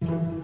各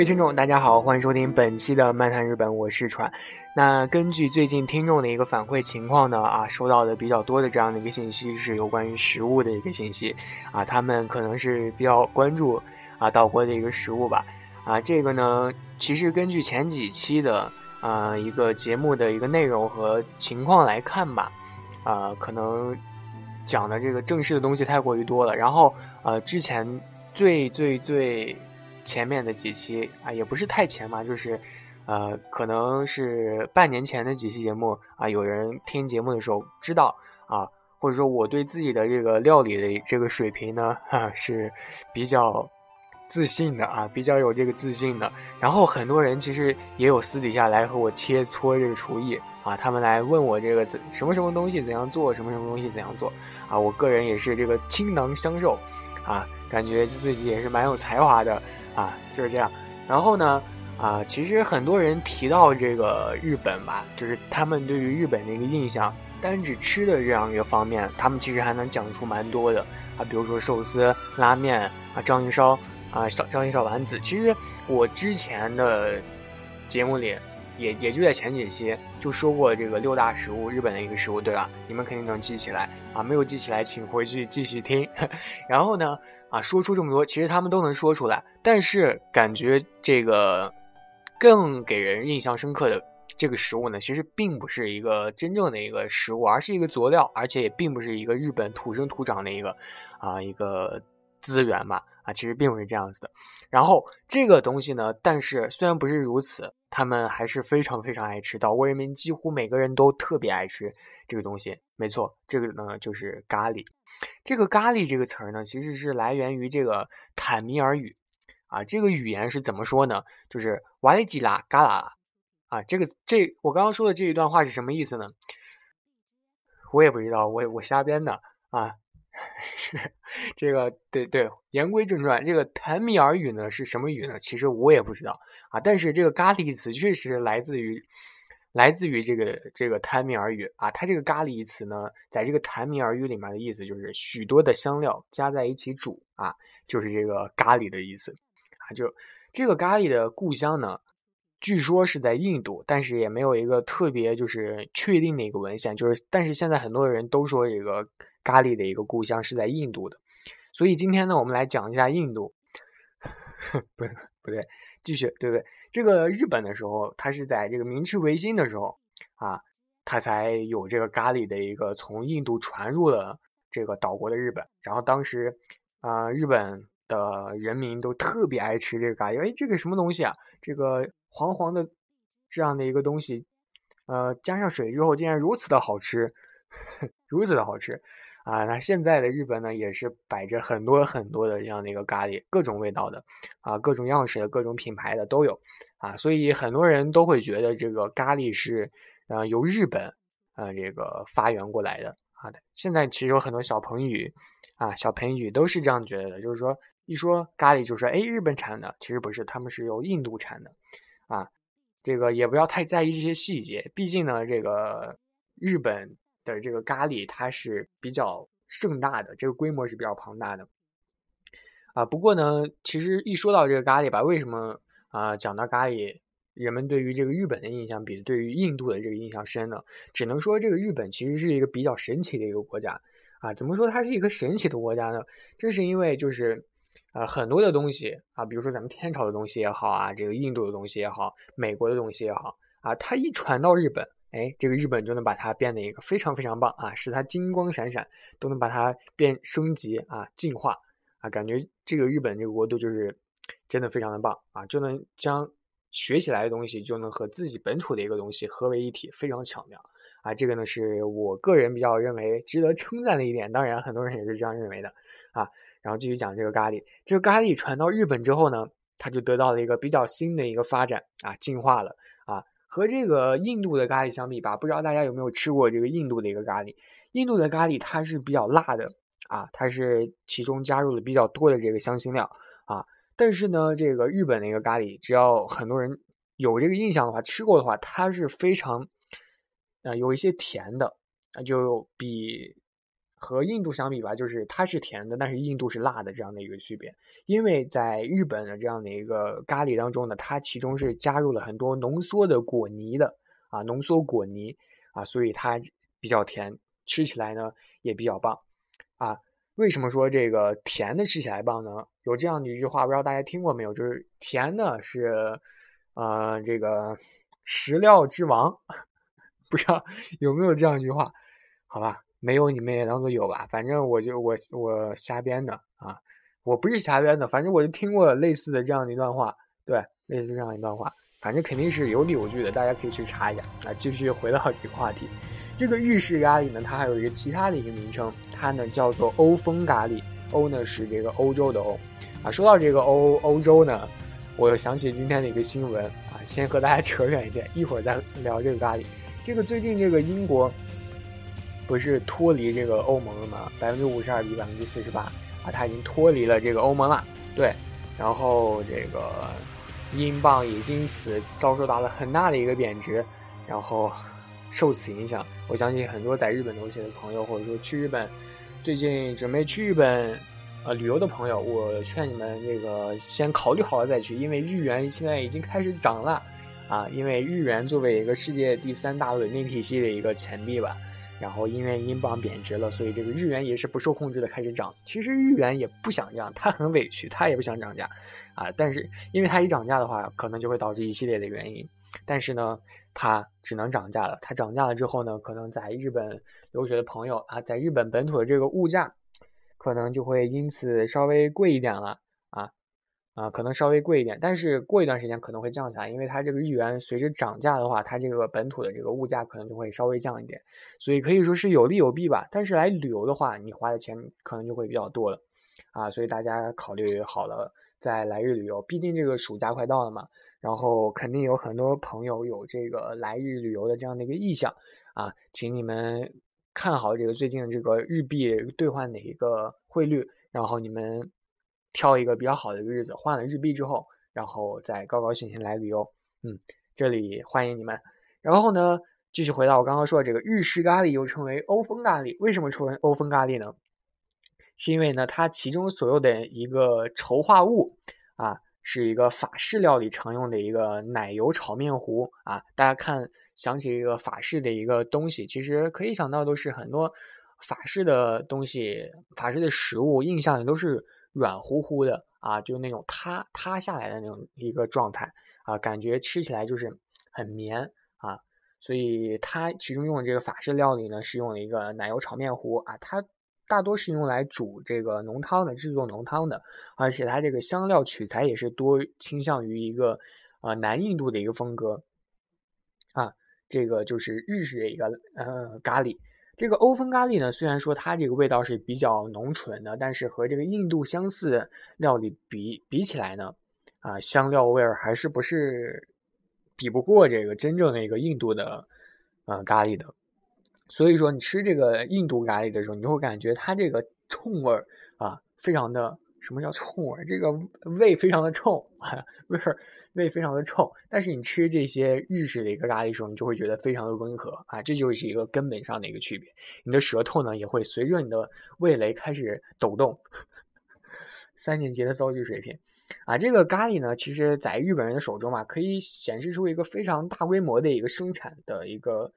各位听众，大家好，欢迎收听本期的《漫谈日本》，我是川。那根据最近听众的一个反馈情况呢，啊，收到的比较多的这样的一个信息是有关于食物的一个信息，啊，他们可能是比较关注啊岛国的一个食物吧，啊，这个呢，其实根据前几期的啊一个节目的一个内容和情况来看吧，啊，可能讲的这个正式的东西太过于多了，然后呃，之前最最最。前面的几期啊，也不是太前嘛，就是，呃，可能是半年前的几期节目啊，有人听节目的时候知道啊，或者说我对自己的这个料理的这个水平呢，哈，是比较自信的啊，比较有这个自信的。然后很多人其实也有私底下来和我切磋这个厨艺啊，他们来问我这个怎什么什么东西怎样做，什么什么东西怎样做啊，我个人也是这个倾囊相授啊，感觉自己也是蛮有才华的。啊，就是这样。然后呢，啊，其实很多人提到这个日本吧，就是他们对于日本的一个印象，单指吃的这样一个方面，他们其实还能讲出蛮多的啊。比如说寿司、拉面啊、章鱼烧啊、小章鱼小丸子。其实我之前的节目里，也也就在前几期就说过这个六大食物，日本的一个食物，对吧？你们肯定能记起来啊。没有记起来，请回去继续听。然后呢？啊，说出这么多，其实他们都能说出来，但是感觉这个更给人印象深刻的这个食物呢，其实并不是一个真正的一个食物，而是一个佐料，而且也并不是一个日本土生土长的一个啊一个资源嘛，啊，其实并不是这样子的。然后这个东西呢，但是虽然不是如此，他们还是非常非常爱吃，岛国人民几乎每个人都特别爱吃这个东西。没错，这个呢就是咖喱。这个“咖喱”这个词儿呢，其实是来源于这个坦米尔语，啊，这个语言是怎么说呢？就是“瓦里吉拉嘎拉”，啊，这个这我刚刚说的这一段话是什么意思呢？我也不知道，我我瞎编的啊。是这个，对对，言归正传，这个坦米尔语呢是什么语呢？其实我也不知道啊。但是这个“咖喱”词确实来自于。来自于这个这个坦米尔语啊，它这个咖喱一词呢，在这个坦米尔语里面的意思就是许多的香料加在一起煮啊，就是这个咖喱的意思啊。就这个咖喱的故乡呢，据说是在印度，但是也没有一个特别就是确定的一个文献。就是但是现在很多人都说这个咖喱的一个故乡是在印度的，所以今天呢，我们来讲一下印度，不不对。继续，对不对？这个日本的时候，它是在这个明治维新的时候啊，它才有这个咖喱的一个从印度传入了这个岛国的日本。然后当时啊，日本的人民都特别爱吃这个咖喱。哎，这个什么东西啊？这个黄黄的这样的一个东西，呃，加上水之后竟然如此的好吃，如此的好吃。啊，那现在的日本呢，也是摆着很多很多的这样的一个咖喱，各种味道的，啊，各种样式的，各种品牌的都有，啊，所以很多人都会觉得这个咖喱是，呃，由日本，呃，这个发源过来的，啊，现在其实有很多小朋友，啊，小朋友都是这样觉得的，就是说一说咖喱就说，哎，日本产的，其实不是，他们是由印度产的，啊，这个也不要太在意这些细节，毕竟呢，这个日本。的这个咖喱它是比较盛大的，这个规模是比较庞大的啊。不过呢，其实一说到这个咖喱吧，为什么啊讲到咖喱，人们对于这个日本的印象比对于印度的这个印象深呢？只能说这个日本其实是一个比较神奇的一个国家啊。怎么说它是一个神奇的国家呢？正是因为就是啊很多的东西啊，比如说咱们天朝的东西也好啊，这个印度的东西也好，美国的东西也好啊，它一传到日本。哎，这个日本就能把它变得一个非常非常棒啊，使它金光闪闪，都能把它变升级啊，进化啊，感觉这个日本这个国度就是真的非常的棒啊，就能将学起来的东西就能和自己本土的一个东西合为一体，非常巧妙啊。这个呢是我个人比较认为值得称赞的一点，当然很多人也是这样认为的啊。然后继续讲这个咖喱，这个咖喱传到日本之后呢，它就得到了一个比较新的一个发展啊，进化了。和这个印度的咖喱相比吧，不知道大家有没有吃过这个印度的一个咖喱？印度的咖喱它是比较辣的啊，它是其中加入了比较多的这个香辛料啊。但是呢，这个日本的一个咖喱，只要很多人有这个印象的话，吃过的话，它是非常啊有一些甜的啊，就比。和印度相比吧，就是它是甜的，但是印度是辣的这样的一个区别。因为在日本的这样的一个咖喱当中呢，它其中是加入了很多浓缩的果泥的啊，浓缩果泥啊，所以它比较甜，吃起来呢也比较棒啊。为什么说这个甜的吃起来棒呢？有这样的一句话，不知道大家听过没有？就是甜的是呃这个食料之王，不知道有没有这样一句话？好吧。没有你们也当做有吧，反正我就我我瞎编的啊，我不是瞎编的，反正我就听过类似的这样的一段话，对，类似这样一段话，反正肯定是有理有据的，大家可以去查一下啊。继续回到这个话题，这个日式咖喱呢，它还有一个其他的一个名称，它呢叫做欧风咖喱，欧呢是这个欧洲的欧啊。说到这个欧欧洲呢，我又想起今天的一个新闻啊，先和大家扯远一点，一会儿再聊这个咖喱。这个最近这个英国。不是脱离这个欧盟了吗？百分之五十二比百分之四十八啊，它已经脱离了这个欧盟了。对，然后这个英镑也因此遭受到了很大的一个贬值，然后受此影响，我相信很多在日本留学的朋友，或者说去日本最近准备去日本呃旅游的朋友，我劝你们这个先考虑好了再去，因为日元现在已经开始涨了啊，因为日元作为一个世界第三大稳定体系的一个钱币吧。然后因为英镑贬值了，所以这个日元也是不受控制的开始涨。其实日元也不想这样，它很委屈，它也不想涨价，啊，但是因为它一涨价的话，可能就会导致一系列的原因。但是呢，它只能涨价了。它涨价了之后呢，可能在日本留学的朋友啊，在日本本土的这个物价，可能就会因此稍微贵一点了。啊，可能稍微贵一点，但是过一段时间可能会降下来，因为它这个日元随着涨价的话，它这个本土的这个物价可能就会稍微降一点，所以可以说是有利有弊吧。但是来旅游的话，你花的钱可能就会比较多了，啊，所以大家考虑好了再来日旅游，毕竟这个暑假快到了嘛，然后肯定有很多朋友有这个来日旅游的这样的一个意向，啊，请你们看好这个最近这个日币兑换的一个汇率，然后你们。挑一个比较好的一个日子，换了日币之后，然后再高高兴兴来旅游。嗯，这里欢迎你们。然后呢，继续回到我刚刚说的这个日式咖喱，又称为欧风咖喱。为什么称为欧风咖喱呢？是因为呢，它其中所有的一个筹划物啊，是一个法式料理常用的一个奶油炒面糊啊。大家看，想起一个法式的一个东西，其实可以想到都是很多法式的东西，法式的食物，印象里都是。软乎乎的啊，就那种塌塌下来的那种一个状态啊，感觉吃起来就是很绵啊，所以它其中用的这个法式料理呢，是用了一个奶油炒面糊啊，它大多是用来煮这个浓汤的，制作浓汤的，而且它这个香料取材也是多倾向于一个呃南印度的一个风格啊，这个就是日式的一个呃咖喱。这个欧风咖喱呢，虽然说它这个味道是比较浓醇的，但是和这个印度相似料理比比起来呢，啊，香料味儿还是不是比不过这个真正的一个印度的呃咖喱的。所以说，你吃这个印度咖喱的时候，你就会感觉它这个冲味儿啊，非常的什么叫冲味儿？这个味非常的冲，味儿。味非常的臭，但是你吃这些日式的一个咖喱的时候，你就会觉得非常的温和啊，这就是一个根本上的一个区别。你的舌头呢也会随着你的味蕾开始抖动。三年级的造句水平啊，这个咖喱呢，其实在日本人的手中嘛，可以显示出一个非常大规模的一个生产的一个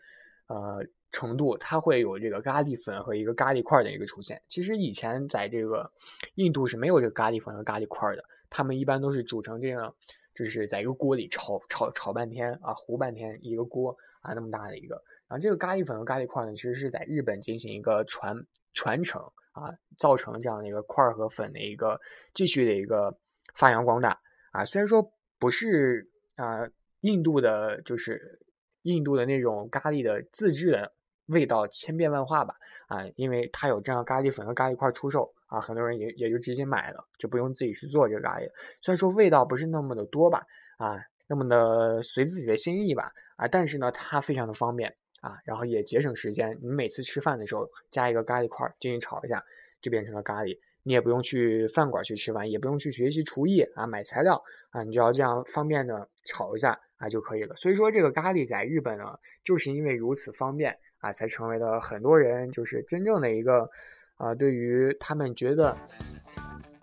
呃程度，它会有这个咖喱粉和一个咖喱块的一个出现。其实以前在这个印度是没有这个咖喱粉和咖喱块的，他们一般都是煮成这样。就是在一个锅里炒炒炒半天啊，糊半天一个锅啊，那么大的一个。然后这个咖喱粉和咖喱块呢，其实是在日本进行一个传传承啊，造成这样的一个块和粉的一个继续的一个发扬光大啊。虽然说不是啊，印度的，就是印度的那种咖喱的自制的味道千变万化吧啊，因为它有这样咖喱粉和咖喱块出售。啊，很多人也也就直接买了，就不用自己去做这个咖喱。虽然说味道不是那么的多吧，啊，那么的随自己的心意吧，啊，但是呢，它非常的方便啊，然后也节省时间。你每次吃饭的时候加一个咖喱块进去炒一下，就变成了咖喱。你也不用去饭馆去吃饭，也不用去学习厨艺啊，买材料啊，你只要这样方便的炒一下啊就可以了。所以说这个咖喱在日本呢，就是因为如此方便啊，才成为了很多人就是真正的一个啊，对于他们觉得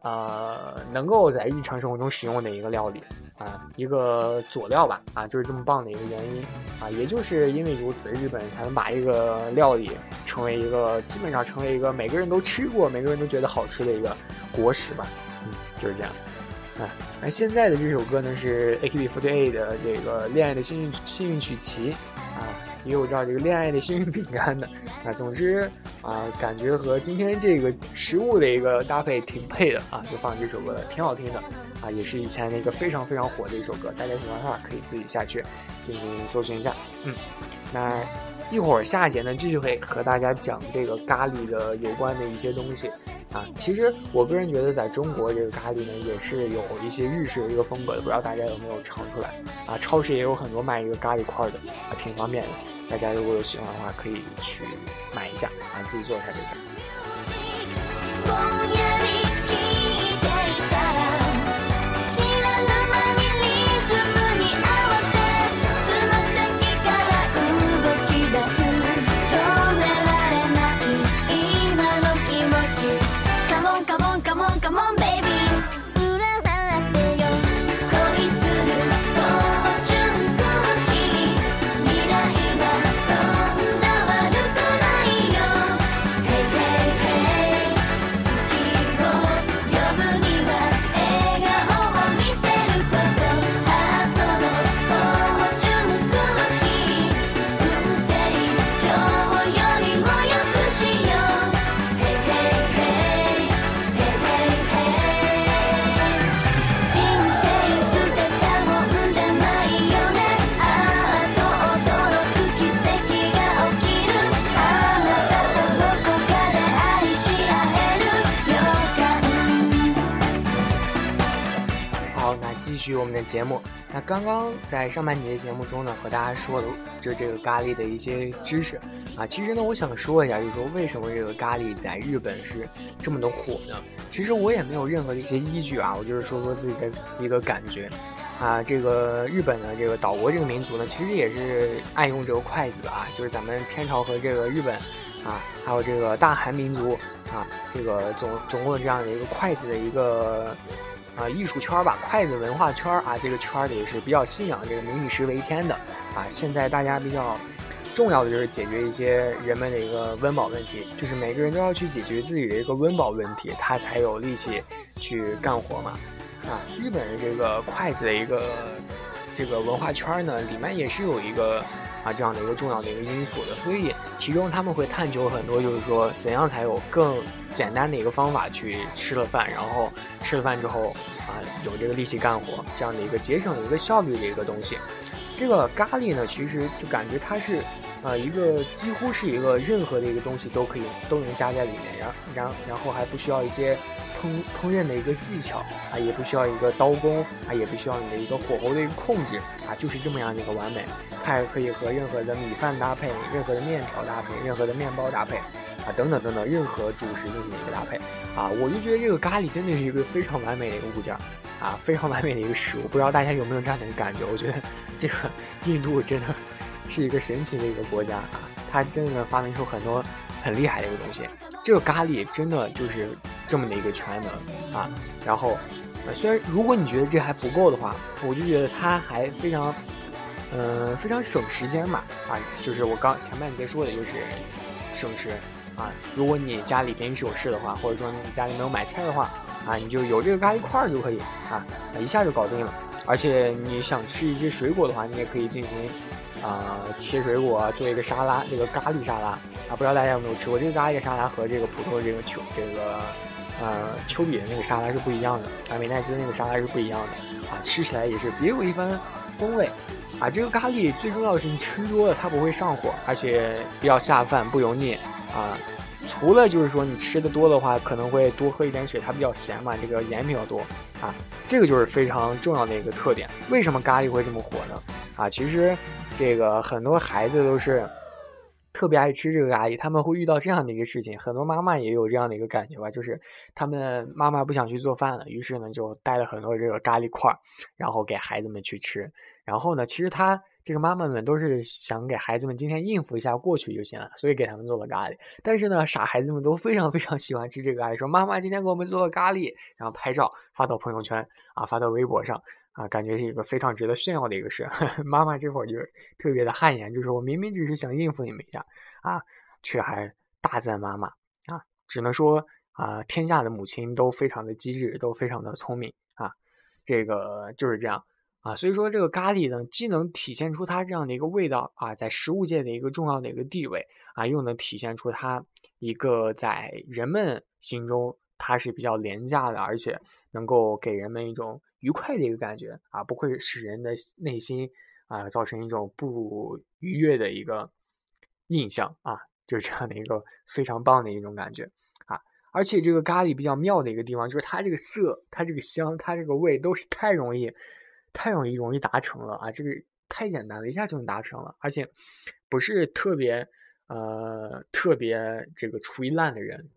呃能够在日常生活中使用的一个料理。啊，一个佐料吧，啊，就是这么棒的一个原因，啊，也就是因为如此，日本才能把一个料理成为一个基本上成为一个每个人都吃过、每个人都觉得好吃的一个国食吧，嗯，就是这样。啊，那现在的这首歌呢是 AKB48 的这个《恋爱的幸运幸运曲奇》，啊，也有叫这个《恋爱的幸运饼干》的，啊，总之啊，感觉和今天这个食物的一个搭配挺配的啊，就放这首歌了，挺好听的。啊，也是以前那个非常非常火的一首歌，大家喜欢的话可以自己下去进行搜寻一下。嗯，那一会儿下节呢，继续会和大家讲这个咖喱的有关的一些东西。啊，其实我个人觉得，在中国这个咖喱呢，也是有一些日式的一个风格的，不知道大家有没有尝出来？啊，超市也有很多卖一个咖喱块的，啊，挺方便的。大家如果有喜欢的话，可以去买一下，啊，自己做一下这个。续我们的节目，那刚刚在上半节节目中呢，和大家说的就这个咖喱的一些知识啊。其实呢，我想说一下，就是说为什么这个咖喱在日本是这么的火呢？其实我也没有任何的一些依据啊，我就是说说自己的一个感觉啊。这个日本的这个岛国这个民族呢，其实也是爱用这个筷子啊，就是咱们天朝和这个日本啊，还有这个大韩民族啊，这个总总共这样的一个筷子的一个。啊，艺术圈吧，筷子文化圈啊，这个圈里是比较信仰这个民以食为天的啊。现在大家比较重要的就是解决一些人们的一个温饱问题，就是每个人都要去解决自己的一个温饱问题，他才有力气去干活嘛。啊，日本的这个筷子的一个这个文化圈呢，里面也是有一个啊这样的一个重要的一个因素的，所以其中他们会探究很多，就是说怎样才有更简单的一个方法去吃了饭，然后吃了饭之后。啊，有这个力气干活，这样的一个节省一个效率的一个东西。这个咖喱呢，其实就感觉它是，呃，一个几乎是一个任何的一个东西都可以都能加在里面，然然然后还不需要一些烹烹饪的一个技巧啊，也不需要一个刀工啊，也不需要你的一个火候的一个控制啊，就是这么样的一个完美。它也可以和任何的米饭搭配，任何的面条搭配，任何的面包搭配。啊，等等等等，任何主食进行一个搭配，啊，我就觉得这个咖喱真的是一个非常完美的一个物件，啊，非常完美的一个食物。不知道大家有没有这样的一个感觉？我觉得这个 印度真的是一个神奇的一个国家啊，它真的发明出很多很厉害的一个东西。这个咖喱真的就是这么的一个全能啊。然后，呃虽然如果你觉得这还不够的话，我就觉得它还非常，嗯，非常省时间嘛。啊，就是我刚前半节说的就是省时。啊，如果你家里临时有事的话，或者说你家里没有买菜的话，啊，你就有这个咖喱块儿就可以啊，一下就搞定了。而且你想吃一些水果的话，你也可以进行啊切水果做一个沙拉，这个咖喱沙拉啊，不知道大家有没有吃过这个咖喱沙拉和这个普通的这个球这个呃丘比的那个沙拉是不一样的，啊美奈滋那个沙拉是不一样的啊，吃起来也是别有一番风味啊。这个咖喱最重要的是你吃多了它不会上火，而且比较下饭不油腻。啊，除了就是说你吃的多的话，可能会多喝一点水，它比较咸嘛，这个盐比较多啊，这个就是非常重要的一个特点。为什么咖喱会这么火呢？啊，其实这个很多孩子都是。特别爱吃这个咖喱，他们会遇到这样的一个事情，很多妈妈也有这样的一个感觉吧，就是他们妈妈不想去做饭了，于是呢就带了很多这个咖喱块，然后给孩子们去吃。然后呢，其实他这个妈妈们都是想给孩子们今天应付一下过去就行了，所以给他们做了咖喱。但是呢，傻孩子们都非常非常喜欢吃这个咖喱，说妈妈今天给我们做了咖喱，然后拍照发到朋友圈啊，发到微博上。啊，感觉是一个非常值得炫耀的一个事。妈妈这会儿就特别的汗颜，就是我明明只是想应付你们一下啊，却还大赞妈妈啊，只能说啊，天下的母亲都非常的机智，都非常的聪明啊，这个就是这样啊。所以说，这个咖喱呢，既能体现出它这样的一个味道啊，在食物界的一个重要的一个地位啊，又能体现出它一个在人们心中它是比较廉价的，而且能够给人们一种。愉快的一个感觉啊，不会使人的内心啊造成一种不愉悦的一个印象啊，就是这样的一个非常棒的一种感觉啊。而且这个咖喱比较妙的一个地方，就是它这个色、它这个香、它这个味都是太容易、太容易、容易达成了啊，这个太简单了，一下就能达成了，而且不是特别呃特别这个厨艺烂的人，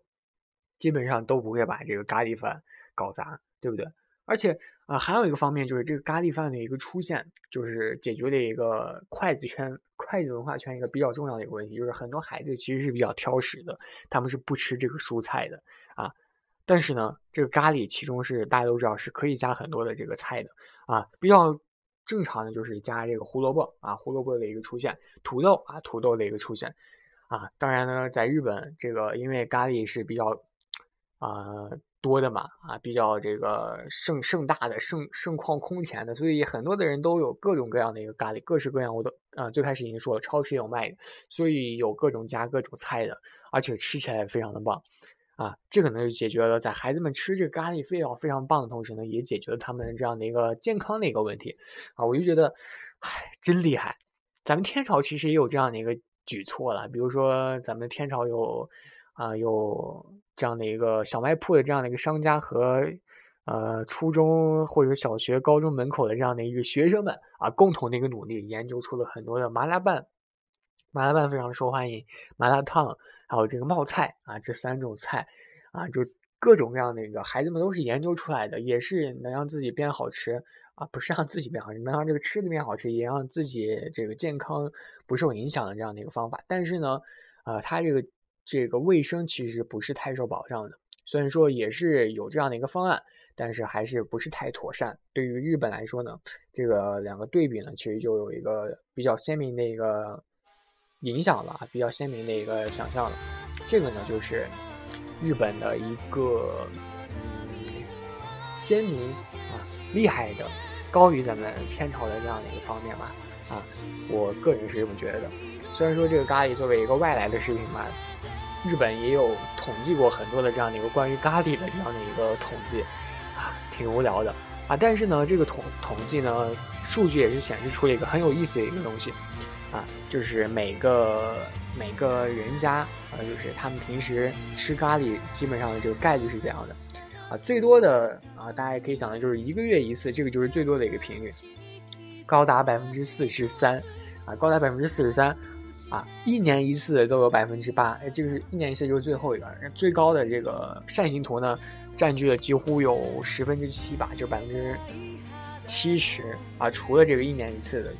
基本上都不会把这个咖喱饭搞砸，对不对？而且。啊，还有一个方面就是这个咖喱饭的一个出现，就是解决了一个筷子圈、筷子文化圈一个比较重要的一个问题，就是很多孩子其实是比较挑食的，他们是不吃这个蔬菜的啊。但是呢，这个咖喱其中是大家都知道是可以加很多的这个菜的啊，比较正常的就是加这个胡萝卜啊，胡萝卜的一个出现，土豆啊，土豆的一个出现啊。当然呢，在日本这个因为咖喱是比较啊。多的嘛啊，比较这个盛盛大的盛盛况空前的，所以很多的人都有各种各样的一个咖喱，各式各样。我都啊，最开始已经说了，超市也有卖的，所以有各种加各种菜的，而且吃起来也非常的棒啊。这可能就解决了在孩子们吃这个咖喱非常非常棒的同时呢，也解决了他们这样的一个健康的一个问题啊。我就觉得，唉，真厉害。咱们天朝其实也有这样的一个举措了，比如说咱们天朝有啊有。这样的一个小卖铺的这样的一个商家和，呃，初中或者小学、高中门口的这样的一个学生们啊，共同的一个努力，研究出了很多的麻辣拌，麻辣拌非常受欢迎，麻辣烫，还有这个冒菜啊，这三种菜啊，就各种各样的一个孩子们都是研究出来的，也是能让自己变好吃啊，不是让自己变好吃，能让这个吃的变好吃，也让自己这个健康不受影响的这样的一个方法。但是呢，呃，他这个。这个卫生其实不是太受保障的，虽然说也是有这样的一个方案，但是还是不是太妥善。对于日本来说呢，这个两个对比呢，其实就有一个比较鲜明的一个影响了，比较鲜明的一个想象了。这个呢，就是日本的一个嗯鲜明啊厉害的，高于咱们天朝的这样的一个方面吧。啊，我个人是这么觉得的。虽然说这个咖喱作为一个外来的食品嘛。日本也有统计过很多的这样的一个关于咖喱的这样的一个统计，啊，挺无聊的啊。但是呢，这个统统计呢，数据也是显示出了一个很有意思的一个东西，啊，就是每个每个人家啊，就是他们平时吃咖喱基本上的这个概率是怎样的，啊，最多的啊，大家也可以想到就是一个月一次，这个就是最多的一个频率，高达百分之四十三，啊，高达百分之四十三。啊，一年一次都有百分之八，哎，这个是一年一次就是最后一个，最高的这个扇形图呢，占据了几乎有十分之七吧，就百分之七十啊，除了这个一年一次的，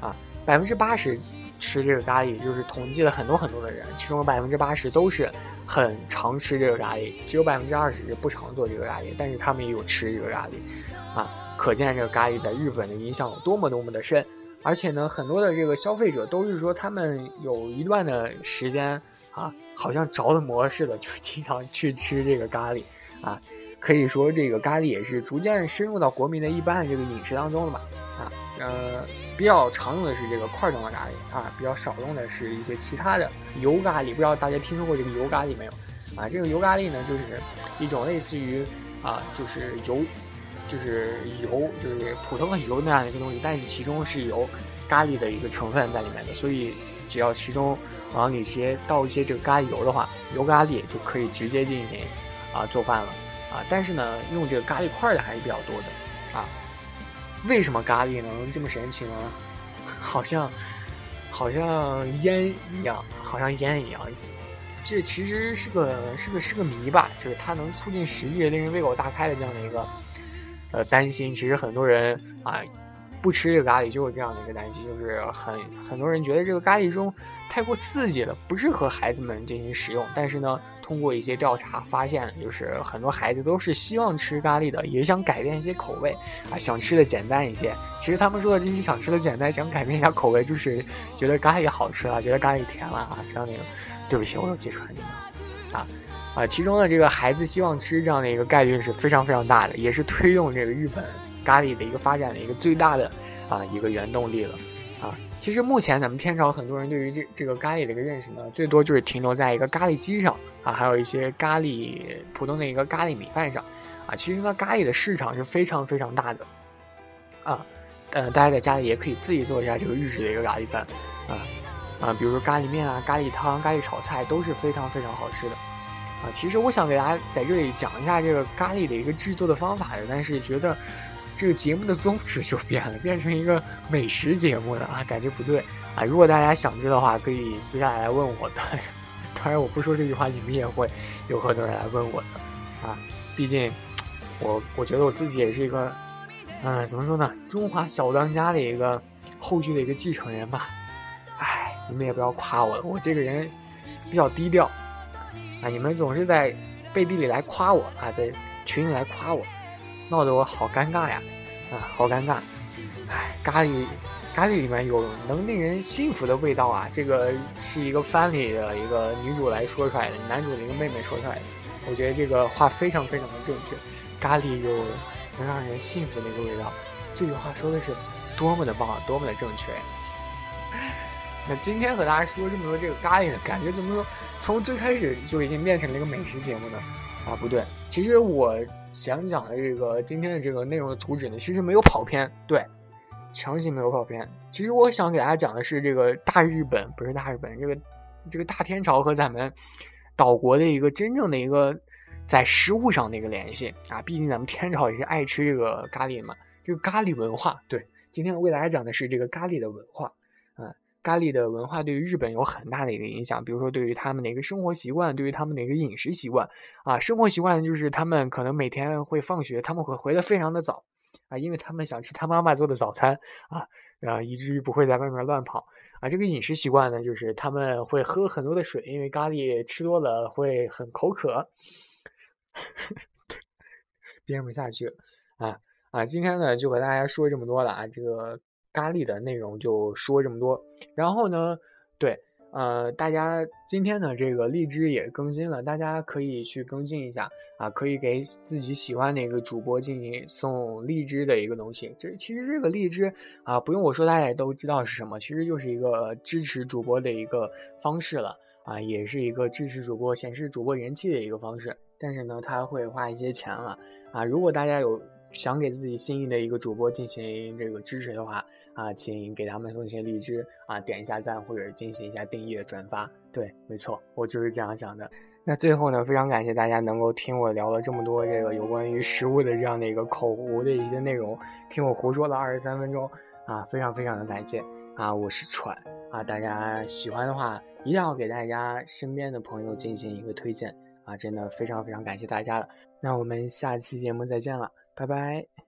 啊，百分之八十吃这个咖喱，就是统计了很多很多的人，其中百分之八十都是很常吃这个咖喱，只有百分之二十是不常做这个咖喱，但是他们也有吃这个咖喱，啊，可见这个咖喱在日本的影响有多么多么的深。而且呢，很多的这个消费者都是说，他们有一段的时间啊，好像着了魔似的，就经常去吃这个咖喱啊。可以说，这个咖喱也是逐渐深入到国民的一般的这个饮食当中了嘛。啊，呃，比较常用的是这个块状的咖喱啊，比较少用的是一些其他的油咖喱。不知道大家听说过这个油咖喱没有？啊，这个油咖喱呢，就是一种类似于啊，就是油。就是油，就是普通的油那样的一个东西，但是其中是有咖喱的一个成分在里面的，所以只要其中往里直接倒一些这个咖喱油的话，油咖喱就可以直接进行啊做饭了啊。但是呢，用这个咖喱块的还是比较多的啊。为什么咖喱能这么神奇呢？好像好像烟一样，好像烟一样。这其实是个是个是个谜吧，就是它能促进食欲，令人胃口大开的这样的一个呃担心。其实很多人啊不吃这个咖喱，就有这样的一个担心，就是很很多人觉得这个咖喱中太过刺激了，不适合孩子们进行食用。但是呢，通过一些调查发现，就是很多孩子都是希望吃咖喱的，也想改变一些口味啊，想吃的简单一些。其实他们说的这些想吃的简单，想改变一下口味，就是觉得咖喱好吃了，觉得咖喱甜了啊，这样的。对不起，我又揭穿你们啊啊！其中的这个孩子希望吃这样的一个概率是非常非常大的，也是推动这个日本咖喱的一个发展的一个最大的啊一个原动力了啊。其实目前咱们天朝很多人对于这这个咖喱的一个认识呢，最多就是停留在一个咖喱鸡上啊，还有一些咖喱普通的一个咖喱米饭上啊。其实呢，咖喱的市场是非常非常大的啊，呃，大家在家里也可以自己做一下这个日式的一个咖喱饭啊。啊，比如说咖喱面啊、咖喱汤、咖喱炒菜都是非常非常好吃的，啊，其实我想给大家在这里讲一下这个咖喱的一个制作的方法的，但是觉得这个节目的宗旨就变了，变成一个美食节目了啊，感觉不对啊。如果大家想知道的话，可以私下来问我的，当然我不说这句话，你们也会有很多人来问我的啊。毕竟我我觉得我自己也是一个，嗯，怎么说呢，中华小当家的一个后续的一个继承人吧。你们也不要夸我了，我这个人比较低调啊！你们总是在背地里来夸我啊，在群里来夸我，闹得我好尴尬呀！啊，好尴尬！哎，咖喱咖喱里面有能令人幸福的味道啊！这个是一个番里的一个女主来说出来的，男主的一个妹妹说出来的。我觉得这个话非常非常的正确，咖喱有能让人幸福的一个味道。这句话说的是多么的棒，多么的正确！今天和大家说这么多这个咖喱呢，感觉怎么说，从最开始就已经变成了一个美食节目呢？啊，不对，其实我想讲的这个今天的这个内容的主旨呢，其实没有跑偏，对，强行没有跑偏。其实我想给大家讲的是这个大日本，不是大日本，这个这个大天朝和咱们岛国的一个真正的一个在食物上的一个联系啊。毕竟咱们天朝也是爱吃这个咖喱嘛，这个咖喱文化。对，今天我给大家讲的是这个咖喱的文化。嗯咖喱的文化对于日本有很大的一个影响，比如说对于他们的一个生活习惯，对于他们的一个饮食习惯啊，生活习惯就是他们可能每天会放学，他们会回得非常的早啊，因为他们想吃他妈妈做的早餐啊，啊，以至于不会在外面乱跑啊。这个饮食习惯呢，就是他们会喝很多的水，因为咖喱吃多了会很口渴，编不下去了啊啊！今天呢就和大家说这么多了啊，这个。咖喱的内容就说这么多，然后呢，对，呃，大家今天呢这个荔枝也更新了，大家可以去更新一下啊，可以给自己喜欢的一个主播进行送荔枝的一个东西。这其实这个荔枝啊，不用我说，大家也都知道是什么，其实就是一个支持主播的一个方式了啊，也是一个支持主播、显示主播人气的一个方式。但是呢，他会花一些钱了啊，如果大家有。想给自己心仪的一个主播进行这个支持的话啊，请给他们送一些荔枝啊，点一下赞或者进行一下订阅转发。对，没错，我就是这样想的。那最后呢，非常感谢大家能够听我聊了这么多这个有关于食物的这样的一个口胡的一些内容，听我胡说了二十三分钟啊，非常非常的感谢啊，我是喘啊，大家喜欢的话一定要给大家身边的朋友进行一个推荐啊，真的非常非常感谢大家了。那我们下期节目再见了。拜拜。